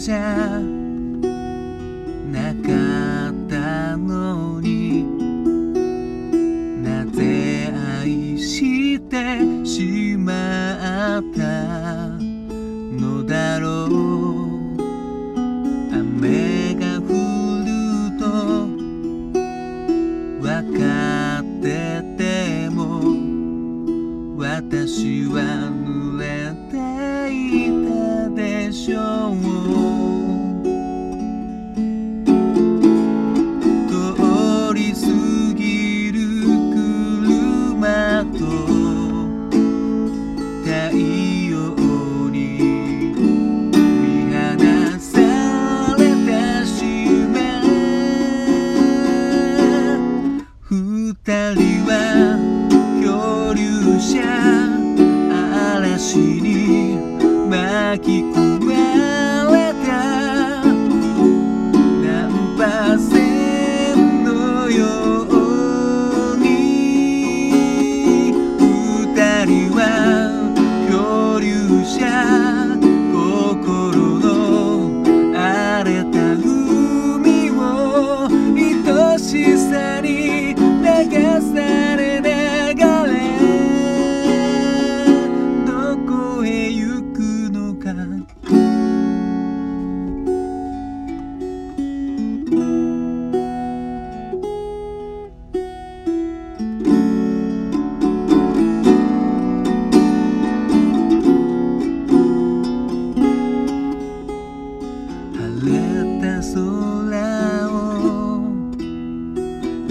じゃなかったのになぜ愛してしまったのだろう。雨 soon.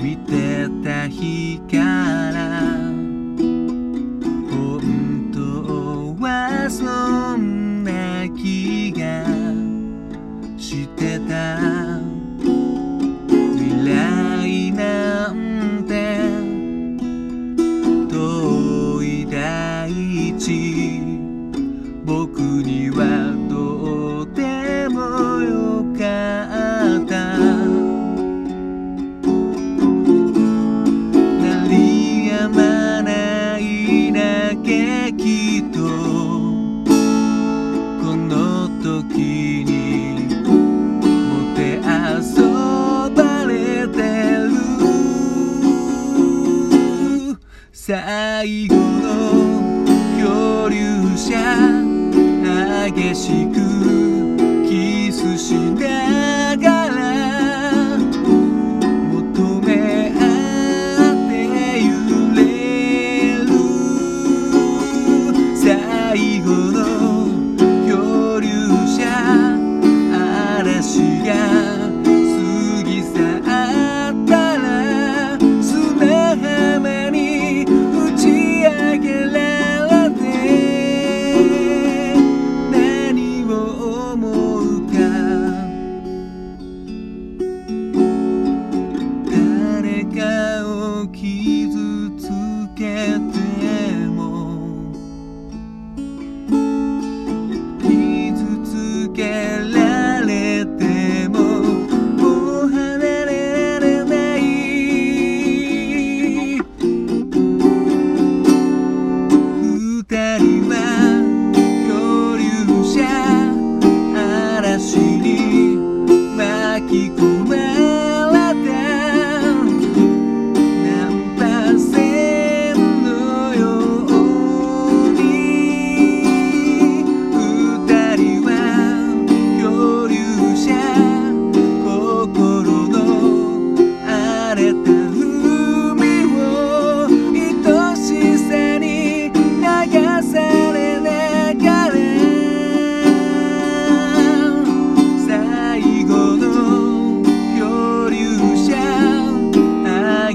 見てた日から本当はそんな気がしてた。未来なんて遠い大地 hay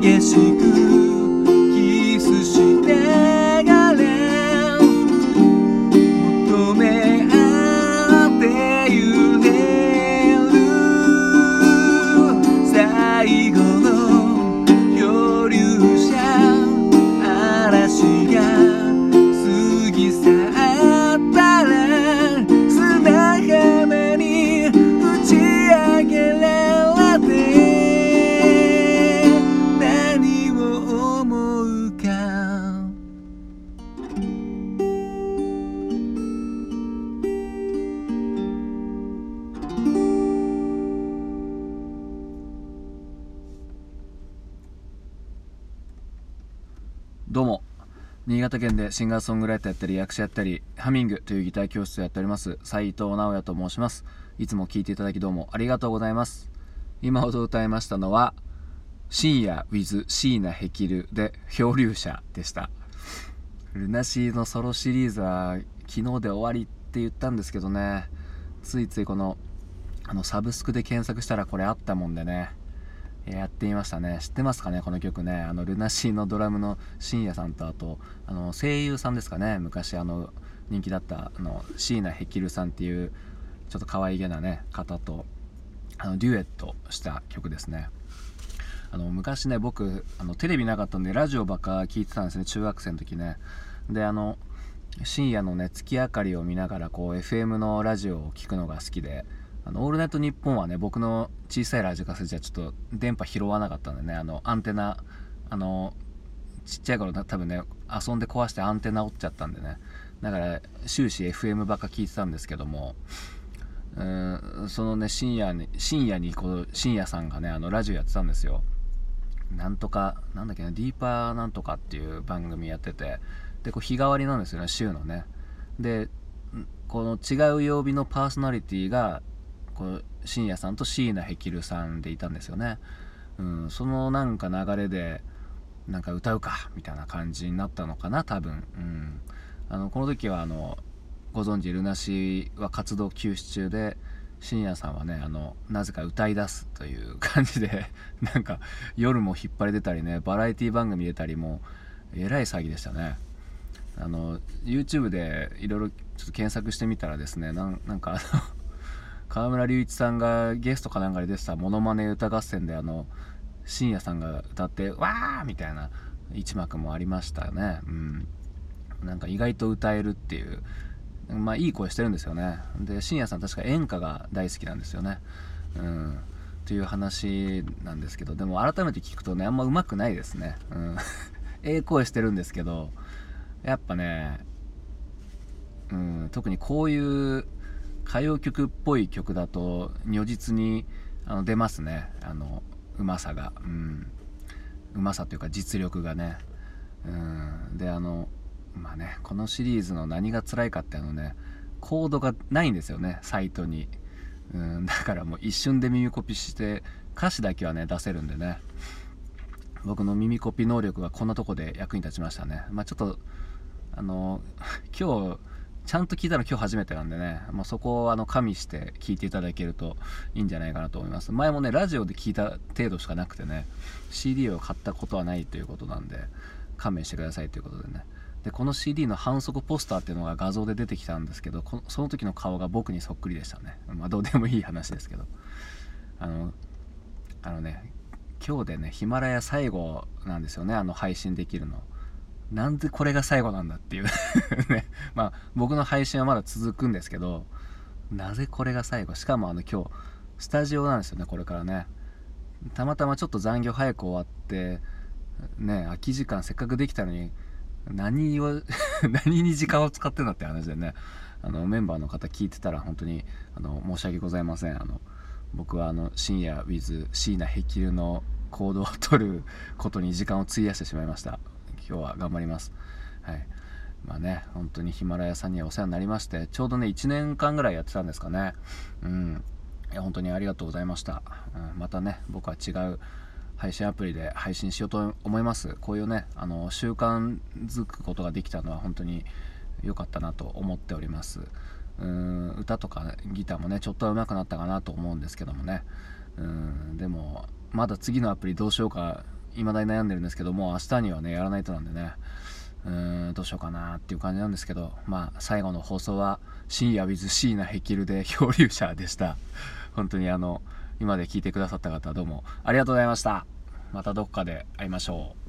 也许更新潟県でシンガーソングライターやったり役者やったりハミングというギター教室をやっております斉藤直也と申します。いつも聴いていただきどうもありがとうございます。今ほど歌いましたのは深夜 with 椎名ヘキルで漂流者でした。ルナシーのソロシリーズは昨日で終わりって言ったんですけどね。ついついこのあのサブスクで検索したらこれあったもんでね。やってみましたね。知ってますかねこの曲ね。あのルナシーのドラムの深夜さんとあとあの声優さんですかね。昔あの人気だったあの椎名ヘキルさんっていうちょっと可愛げなね方とあのデュエットした曲ですね。あの昔ね僕あのテレビなかったんでラジオばっか聞いてたんですね中学生の時ね。であの深夜のね月明かりを見ながらこう FM のラジオを聴くのが好きであのオールナイトニッポンはね僕の小さいラジカセじゃちょっと電波拾わなかったんでねあのアンテナあのちっちゃい頃多分ね遊んで壊してアンテナ折っちゃったんでね。だから終始 FM ばっか聞いてたんですけどもうんそのね深夜に深夜にこう深夜さんがねあのラジオやってたんですよ。なんとかなんだっけなディーパーなんとかっていう番組やっててでこう日替わりなんですよね週のね。でこの違う曜日のパーソナリティがこう深夜さんと椎名ヘキルさんでいたんですよね、うん、そのなんか流れでなんか歌うかみたいな感じになったのかな多分、うん、あのこの時はあのご存知ルナシーは活動休止中で深夜さんはねあのなぜか歌い出すという感じで なんか夜も引っ張り出たりねバラエティ番組出たりもえらい騒ぎでしたね。あの YouTube でいろいろちょっと検索してみたらですねなんかあの河村隆一さんがゲストかなんかで出てたモノマネ歌合戦であの深夜さんが歌って「わー!」みたいな一幕もありましたね。うん。なんか意外と歌えるっていう。まあいい声してるんですよね。で深夜さん確か演歌が大好きなんですよね。うん。という話なんですけどでも改めて聞くとねあんま上手くないですね。うん。ええ声してるんですけどやっぱねうん。特にこういう歌謡曲っぽい曲だと如実にあの出ますね。あのうまさが。うん。うまさというか実力がね。うん。であのまあねこのシリーズの何が辛いかってあのねコードがないんですよねサイトに。うん。だからもう一瞬で耳コピして歌詞だけはね出せるんでね。僕の耳コピ能力がこんなとこで役に立ちましたね。まあちょっとあの今日ちゃんと聞いたの今日初めてなんでね、まあ、そこをあの加味して聞いていただけるといいんじゃないかなと思います。前もね、ラジオで聞いた程度しかなくてね、CD を買ったことはないということなんで、勘弁してくださいということでね。で、この CD の反則ポスターっていうのが画像で出てきたんですけど、このその時の顔が僕にそっくりでしたね。まあ、どうでもいい話ですけど。あの、あのね、今日でね、ヒマラヤ最後なんですよね、あの配信できるの。なんでこれが最後なんだっていう。ね。まあ僕の配信はまだ続くんですけどなぜこれが最後？しかもあの今日スタジオなんですよねこれからね。たまたまちょっと残業早く終わってね空き時間せっかくできたのに何を 何に時間を使ってんだって話でね。あのメンバーの方聞いてたら本当にあの申し訳ございません。あの僕はあの深夜 with 椎名ヘキルの行動をとることに時間を費やしてしまいました。今日は頑張ります。はい。まあね、本当にヒマラヤさんにはお世話になりまして、ちょうどね、1年間ぐらいやってたんですかね。うん。いや、本当にありがとうございました。うん、またね、僕は違う配信アプリで配信しようと思います。こういうね、あの、習慣づくことができたのは本当に良かったなと思っております。うん歌とか、ギターもねちょっと上手くなったかなと思うんですけどもねうんでもまだ次のアプリどうしようか未だに悩んでるんですけども明日にはねやらないとなんでねうーんどうしようかなっていう感じなんですけどまあ最後の放送は深夜 with 椎名ヘキルで漂流者でした。本当にあの今で聞いてくださった方どうもありがとうございました。またどこかで会いましょう。